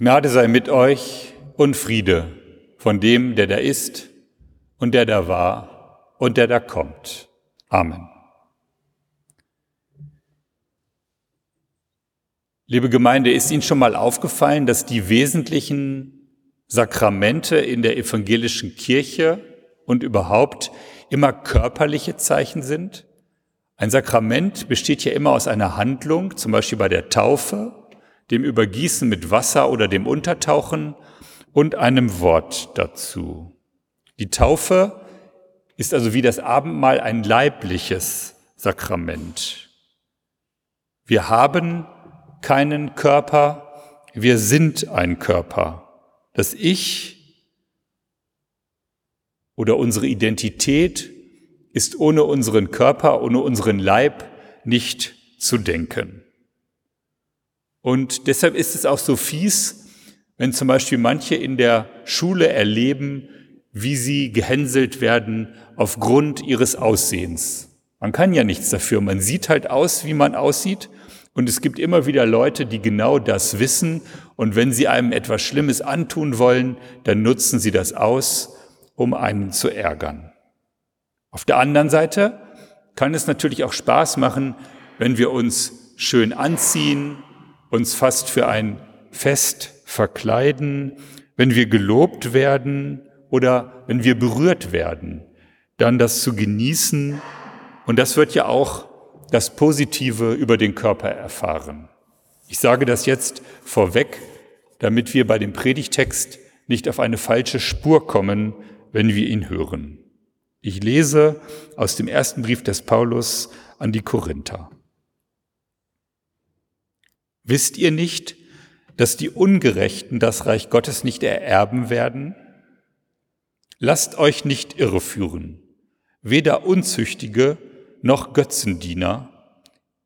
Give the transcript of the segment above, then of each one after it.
Gnade sei mit euch und Friede von dem, der da ist und der da war und der da kommt. Amen. Liebe Gemeinde, ist Ihnen schon mal aufgefallen, dass die wesentlichen Sakramente in der evangelischen Kirche und überhaupt immer körperliche Zeichen sind? Ein Sakrament besteht ja immer aus einer Handlung, zum Beispiel bei der Taufe, dem Übergießen mit Wasser oder dem Untertauchen und einem Wort dazu. Die Taufe ist also wie das Abendmahl ein leibliches Sakrament. Wir haben keinen Körper, wir sind ein Körper. Das Ich oder unsere Identität ist ohne unseren Körper, ohne unseren Leib nicht zu denken. Und deshalb ist es auch so fies, wenn zum Beispiel manche in der Schule erleben, wie sie gehänselt werden aufgrund ihres Aussehens. Man kann ja nichts dafür. Man sieht halt aus, wie man aussieht. Und es gibt immer wieder Leute, die genau das wissen. Und wenn sie einem etwas Schlimmes antun wollen, dann nutzen sie das aus, um einen zu ärgern. Auf der anderen Seite kann es natürlich auch Spaß machen, wenn wir uns schön anziehen, uns fast für ein Fest verkleiden, wenn wir gelobt werden oder wenn wir berührt werden, dann das zu genießen. Und das wird ja auch das Positive über den Körper erfahren. Ich sage das jetzt vorweg, damit wir bei dem Predigtext nicht auf eine falsche Spur kommen, wenn wir ihn hören. Ich lese aus dem ersten Brief des Paulus an die Korinther. Wisst ihr nicht, dass die Ungerechten das Reich Gottes nicht ererben werden? Lasst euch nicht irreführen. Weder Unzüchtige noch Götzendiener,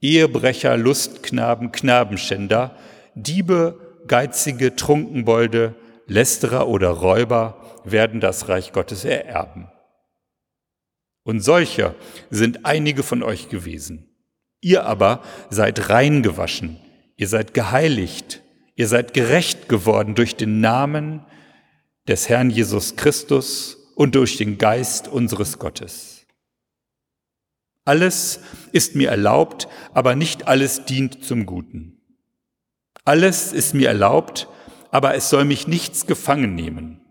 Ehebrecher, Lustknaben, Knabenschänder, Diebe, Geizige, Trunkenbolde, Lästerer oder Räuber werden das Reich Gottes ererben. Und solcher sind einige von euch gewesen. Ihr aber seid rein gewaschen, Ihr seid geheiligt, ihr seid gerecht geworden durch den Namen des Herrn Jesus Christus und durch den Geist unseres Gottes. Alles ist mir erlaubt, aber nicht alles dient zum Guten. Alles ist mir erlaubt, aber es soll mich nichts gefangen nehmen.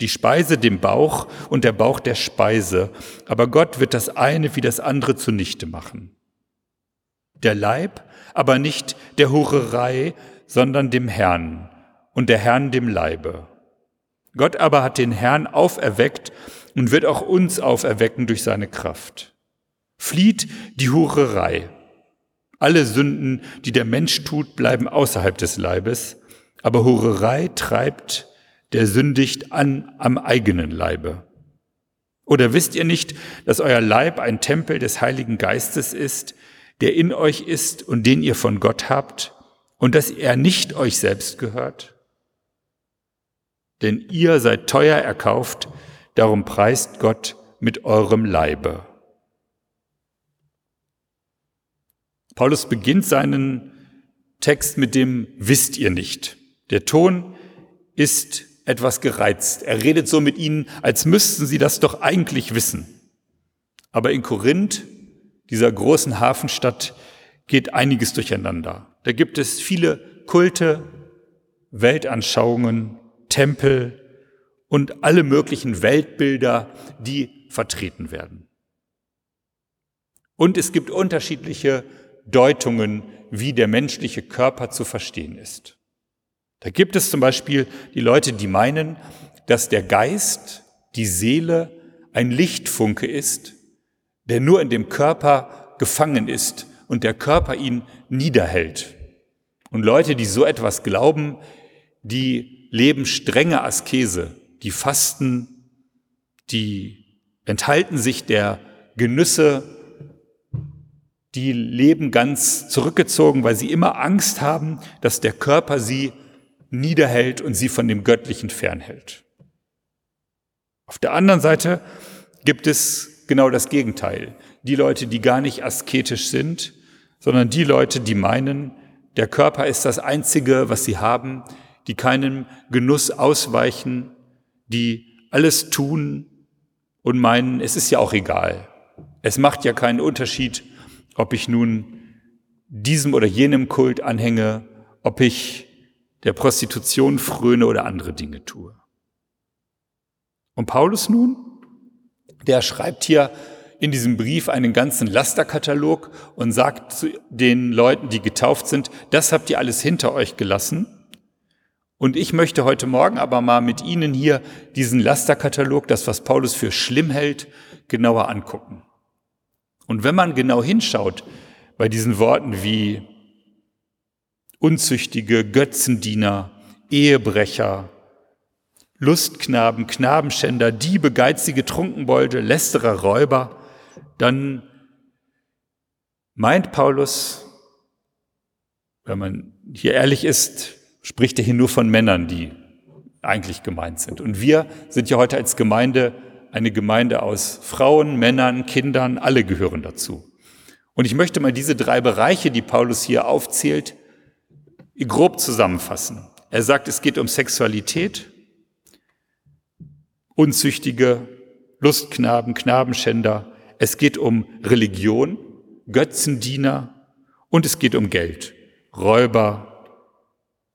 Die Speise dem Bauch und der Bauch der Speise, aber Gott wird das eine wie das andere zunichte machen. Der Leib aber nicht der Hurerei, sondern dem Herrn und der Herrn dem Leibe. Gott aber hat den Herrn auferweckt und wird auch uns auferwecken durch seine Kraft. Flieht die Hurerei. Alle Sünden, die der Mensch tut, bleiben außerhalb des Leibes, aber Hurerei treibt, der sündigt an am eigenen Leibe. Oder wisst ihr nicht, dass euer Leib ein Tempel des Heiligen Geistes ist, der in euch ist und den ihr von Gott habt und dass er nicht euch selbst gehört? Denn ihr seid teuer erkauft, darum preist Gott mit eurem Leibe. Paulus beginnt seinen Text mit dem Wisst ihr nicht. Der Ton ist etwas gereizt. Er redet so mit ihnen, als müssten sie das doch eigentlich wissen. Aber in Korinth dieser großen Hafenstadt geht einiges durcheinander. Da gibt es viele Kulte, Weltanschauungen, Tempel und alle möglichen Weltbilder, die vertreten werden. Und es gibt unterschiedliche Deutungen, wie der menschliche Körper zu verstehen ist. Da gibt es zum Beispiel die Leute, die meinen, dass der Geist, die Seele ein Lichtfunke ist, der nur in dem Körper gefangen ist und der Körper ihn niederhält. Und Leute, die so etwas glauben, die leben strenge Askese, die fasten, die enthalten sich der Genüsse, die leben ganz zurückgezogen, weil sie immer Angst haben, dass der Körper sie niederhält und sie von dem Göttlichen fernhält. Auf der anderen Seite gibt es genau das Gegenteil. Die Leute, die gar nicht asketisch sind, sondern die Leute, die meinen, Der Körper ist das Einzige, was sie haben, die keinem Genuss ausweichen, die alles tun und meinen, es ist ja auch egal. Es macht ja keinen Unterschied, ob ich nun diesem oder jenem Kult anhänge, ob ich der Prostitution fröne oder andere Dinge tue. Und Paulus nun, der schreibt hier in diesem Brief einen ganzen Lasterkatalog und sagt zu den Leuten, die getauft sind, das habt ihr alles hinter euch gelassen. Und ich möchte heute Morgen aber mal mit Ihnen hier diesen Lasterkatalog, das was Paulus für schlimm hält, genauer angucken. Und wenn man genau hinschaut bei diesen Worten wie Unzüchtige, Götzendiener, Ehebrecher, Lustknaben, Knabenschänder, Diebe, geizige Trunkenbolde, Lästerer, Räuber, dann meint Paulus, wenn man hier ehrlich ist, spricht er hier nur von Männern, die eigentlich gemeint sind. Und wir sind ja heute als Gemeinde eine Gemeinde aus Frauen, Männern, Kindern, alle gehören dazu. Und ich möchte mal diese drei Bereiche, die Paulus hier aufzählt, grob zusammenfassen. Er sagt, es geht um Sexualität, Unzüchtige, Lustknaben, Knabenschänder, es geht um Religion, Götzendiener und es geht um Geld, Räuber,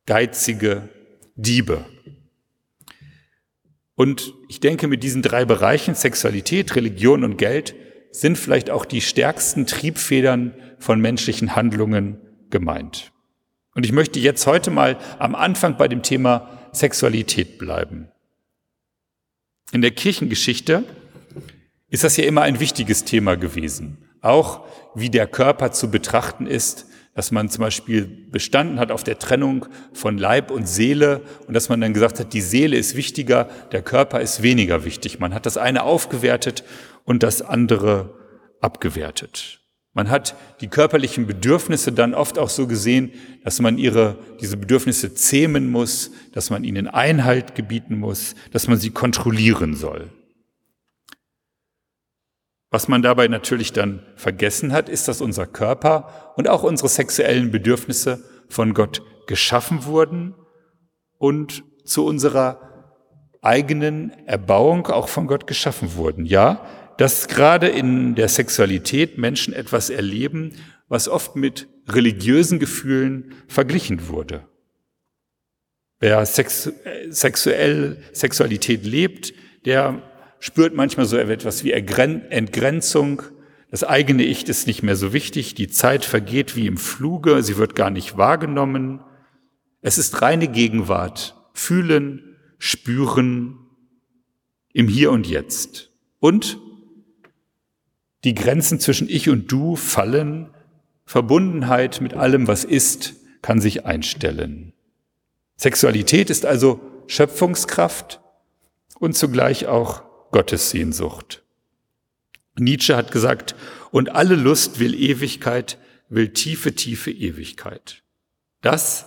Geizige, Diebe. Und ich denke, mit diesen drei Bereichen, Sexualität, Religion und Geld, sind vielleicht auch die stärksten Triebfedern von menschlichen Handlungen gemeint. Und ich möchte jetzt heute mal am Anfang bei dem Thema Sexualität bleiben. In der Kirchengeschichte ist das ja immer ein wichtiges Thema gewesen. Auch wie der Körper zu betrachten ist, dass man zum Beispiel bestanden hat auf der Trennung von Leib und Seele und dass man dann gesagt hat, die Seele ist wichtiger, der Körper ist weniger wichtig. Man hat das eine aufgewertet und das andere abgewertet. Man hat die körperlichen Bedürfnisse dann oft auch so gesehen, dass man ihre, diese Bedürfnisse zähmen muss, dass man ihnen Einhalt gebieten muss, dass man sie kontrollieren soll. Was man dabei natürlich dann vergessen hat, ist, dass unser Körper und auch unsere sexuellen Bedürfnisse von Gott geschaffen wurden und zu unserer eigenen Erbauung auch von Gott geschaffen wurden. Ja, dass gerade in der Sexualität Menschen etwas erleben, was oft mit religiösen Gefühlen verglichen wurde. Wer sex sexuell Sexualität lebt, der spürt manchmal so etwas wie Entgrenzung. Das eigene Ich ist nicht mehr so wichtig. Die Zeit vergeht wie im Fluge. Sie wird gar nicht wahrgenommen. Es ist reine Gegenwart. Fühlen, spüren im Hier und Jetzt. Und die Grenzen zwischen Ich und Du fallen. Verbundenheit mit allem, was ist, kann sich einstellen. Sexualität ist also Schöpfungskraft und zugleich auch Gottessehnsucht. Nietzsche hat gesagt, und alle Lust will Ewigkeit, will tiefe, tiefe Ewigkeit. Das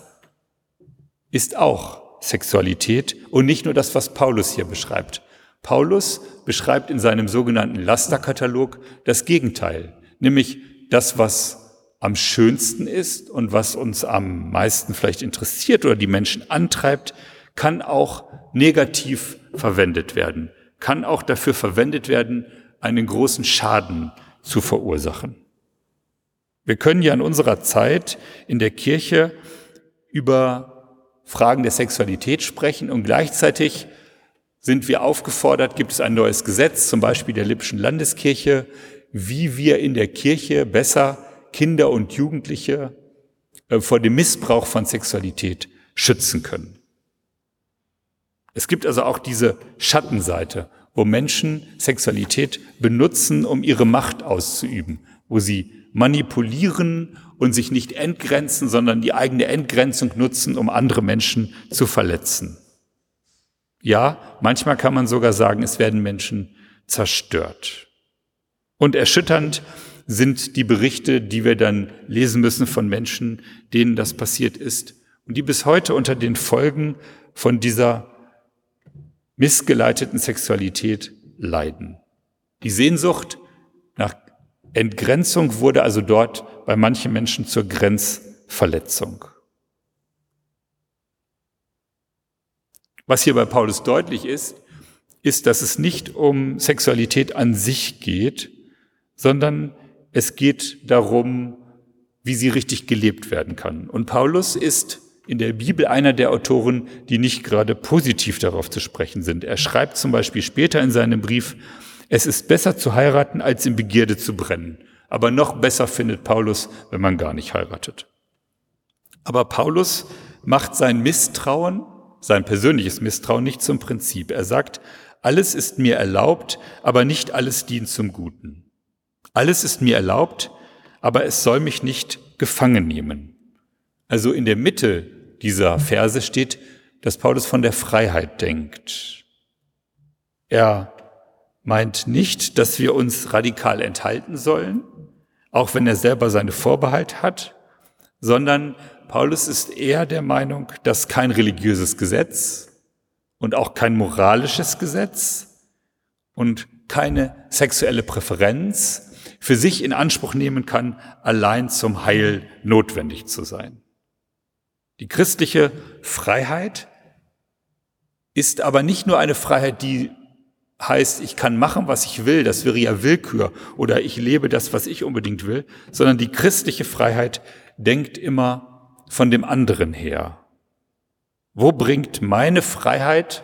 ist auch Sexualität und nicht nur das, was Paulus hier beschreibt. Paulus beschreibt in seinem sogenannten Lasterkatalog das Gegenteil, nämlich das, was am schönsten ist und was uns am meisten vielleicht interessiert oder die Menschen antreibt, kann auch negativ verwendet werden kann auch dafür verwendet werden, einen großen Schaden zu verursachen. Wir können ja in unserer Zeit in der Kirche über Fragen der Sexualität sprechen und gleichzeitig sind wir aufgefordert, gibt es ein neues Gesetz, zum Beispiel der Lippischen Landeskirche, wie wir in der Kirche besser Kinder und Jugendliche äh, vor dem Missbrauch von Sexualität schützen können. Es gibt also auch diese Schattenseite, wo Menschen Sexualität benutzen, um ihre Macht auszuüben, wo sie manipulieren und sich nicht entgrenzen, sondern die eigene Entgrenzung nutzen, um andere Menschen zu verletzen. Ja, manchmal kann man sogar sagen, es werden Menschen zerstört. Und erschütternd sind die Berichte, die wir dann lesen müssen von Menschen, denen das passiert ist und die bis heute unter den Folgen von dieser missgeleiteten Sexualität leiden. Die Sehnsucht nach Entgrenzung wurde also dort bei manchen Menschen zur Grenzsexualität. Was hier bei Paulus deutlich ist, ist, dass es nicht um Sexualität an sich geht, sondern es geht darum, wie sie richtig gelebt werden kann. Und Paulus ist in der Bibel einer der Autoren, die nicht gerade positiv darauf zu sprechen sind. Er schreibt zum Beispiel später in seinem Brief, es ist besser zu heiraten, als in Begierde zu brennen. Aber noch besser findet Paulus, wenn man gar nicht heiratet. Aber Paulus macht sein Misstrauen, sein persönliches Misstrauen nicht zum Prinzip. Er sagt, alles ist mir erlaubt, aber nicht alles dient zum Guten. Alles ist mir erlaubt, aber es soll mich nicht gefangen nehmen. Also in der Mitte dieser Verse steht, dass Paulus von der Freiheit denkt. Er meint nicht, dass wir uns radikal enthalten sollen, auch wenn er selber seine Vorbehalt hat, sondern Paulus ist eher der Meinung, dass kein religiöses Gesetz und auch kein moralisches Gesetz und keine sexuelle Präferenz für sich in Anspruch nehmen kann, allein zum Heil notwendig zu sein. Die christliche Freiheit ist aber nicht nur eine Freiheit, die heißt, ich kann machen, was ich will, das wäre ja Willkür, oder ich lebe das, was ich unbedingt will, sondern die christliche Freiheit denkt immer von dem anderen her. Wo bringt meine Freiheit,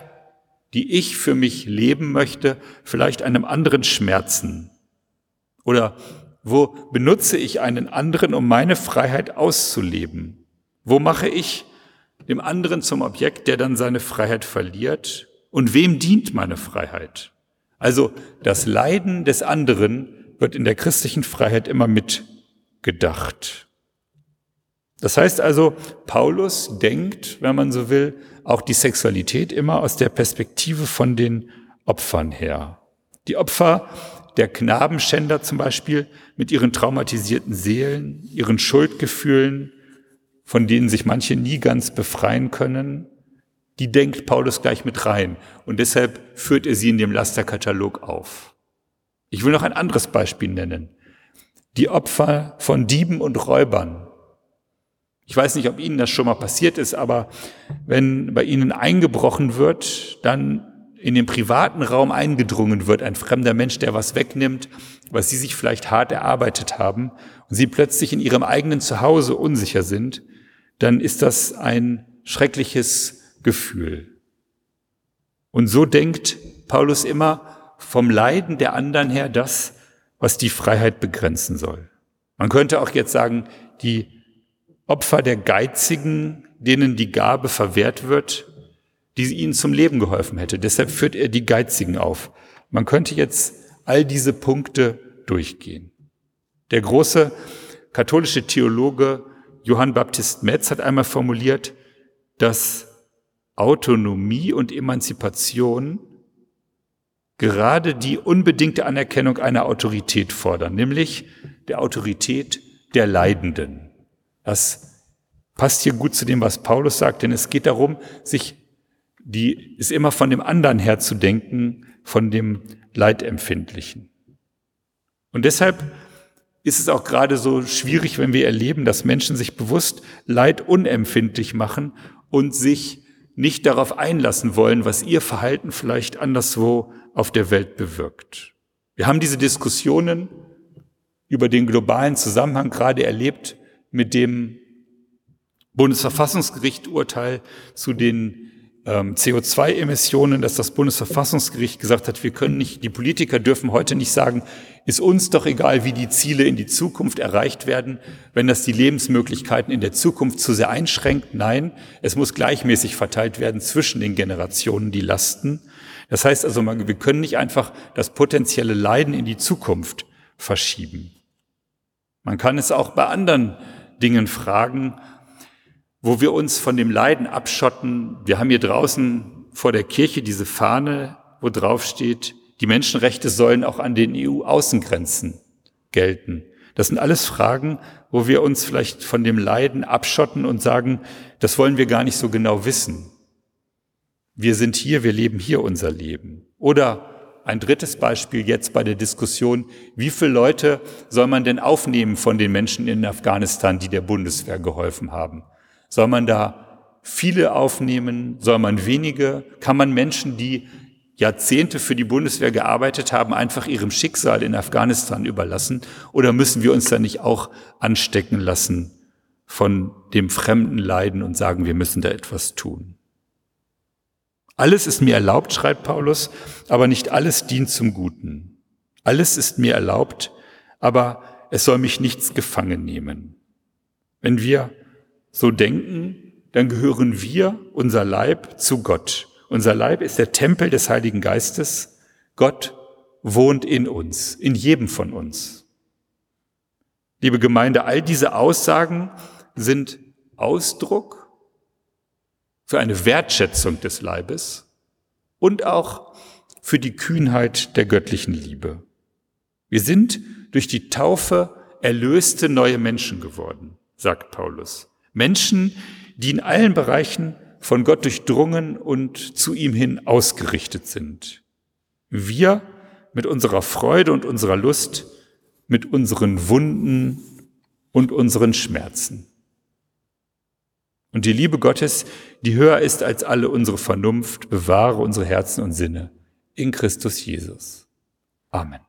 die ich für mich leben möchte, vielleicht einem anderen Schmerzen? Oder wo benutze ich einen anderen, um meine Freiheit auszuleben? Wo mache ich dem anderen zum Objekt, der dann seine Freiheit verliert? Und wem dient meine Freiheit? Also das Leiden des anderen wird in der christlichen Freiheit immer mitgedacht. Das heißt also, Paulus denkt, wenn man so will, auch die Sexualität immer aus der Perspektive von den Opfern her. Die Opfer der Knabenschänder zum Beispiel mit ihren traumatisierten Seelen, ihren Schuldgefühlen, von denen sich manche nie ganz befreien können, die denkt Paulus gleich mit rein. Und deshalb führt er sie in dem Lasterkatalog auf. Ich will noch ein anderes Beispiel nennen. Die Opfer von Dieben und Räubern ich weiß nicht, ob Ihnen das schon mal passiert ist, aber wenn bei Ihnen eingebrochen wird, dann in den privaten Raum eingedrungen wird, ein fremder Mensch, der was wegnimmt, was Sie sich vielleicht hart erarbeitet haben, und Sie plötzlich in Ihrem eigenen Zuhause unsicher sind, dann ist das ein schreckliches Gefühl. Und so denkt Paulus immer vom Leiden der anderen her das, was die Freiheit begrenzen soll. Man könnte auch jetzt sagen, die Opfer der Geizigen, denen die Gabe verwehrt wird, die ihnen zum Leben geholfen hätte. Deshalb führt er die Geizigen auf. Man könnte jetzt all diese Punkte durchgehen. Der große katholische Theologe Johann Baptist Metz hat einmal formuliert, dass Autonomie und Emanzipation gerade die unbedingte Anerkennung einer Autorität fordern, nämlich der Autorität der Leidenden. Das passt hier gut zu dem, was Paulus sagt, denn es geht darum, sich die ist immer von dem anderen her zu denken, von dem Leidempfindlichen. Und deshalb ist es auch gerade so schwierig, wenn wir erleben, dass Menschen sich bewusst Leid unempfindlich machen und sich nicht darauf einlassen wollen, was ihr Verhalten vielleicht anderswo auf der Welt bewirkt. Wir haben diese Diskussionen über den globalen Zusammenhang gerade erlebt mit dem Bundesverfassungsgericht Urteil zu den ähm, CO2-Emissionen, dass das Bundesverfassungsgericht gesagt hat, wir können nicht, die Politiker dürfen heute nicht sagen, ist uns doch egal, wie die Ziele in die Zukunft erreicht werden, wenn das die Lebensmöglichkeiten in der Zukunft zu sehr einschränkt. Nein, es muss gleichmäßig verteilt werden zwischen den Generationen, die Lasten. Das heißt also, wir können nicht einfach das potenzielle Leiden in die Zukunft verschieben. Man kann es auch bei anderen Dingen fragen, wo wir uns von dem Leiden abschotten. Wir haben hier draußen vor der Kirche diese Fahne, wo drauf steht, die Menschenrechte sollen auch an den EU-Außengrenzen gelten. Das sind alles Fragen, wo wir uns vielleicht von dem Leiden abschotten und sagen, das wollen wir gar nicht so genau wissen. Wir sind hier, wir leben hier unser Leben. Oder ein drittes Beispiel jetzt bei der Diskussion, wie viele Leute soll man denn aufnehmen von den Menschen in Afghanistan, die der Bundeswehr geholfen haben? Soll man da viele aufnehmen? Soll man wenige? Kann man Menschen, die Jahrzehnte für die Bundeswehr gearbeitet haben, einfach ihrem Schicksal in Afghanistan überlassen? Oder müssen wir uns da nicht auch anstecken lassen von dem fremden Leiden und sagen, wir müssen da etwas tun? Alles ist mir erlaubt, schreibt Paulus, aber nicht alles dient zum Guten. Alles ist mir erlaubt, aber es soll mich nichts gefangen nehmen. Wenn wir so denken, dann gehören wir, unser Leib, zu Gott. Unser Leib ist der Tempel des Heiligen Geistes. Gott wohnt in uns, in jedem von uns. Liebe Gemeinde, all diese Aussagen sind Ausdruck für eine Wertschätzung des Leibes und auch für die Kühnheit der göttlichen Liebe. Wir sind durch die Taufe erlöste neue Menschen geworden, sagt Paulus. Menschen, die in allen Bereichen von Gott durchdrungen und zu ihm hin ausgerichtet sind. Wir mit unserer Freude und unserer Lust, mit unseren Wunden und unseren Schmerzen. Und die Liebe Gottes, die höher ist als alle unsere Vernunft, bewahre unsere Herzen und Sinne in Christus Jesus. Amen.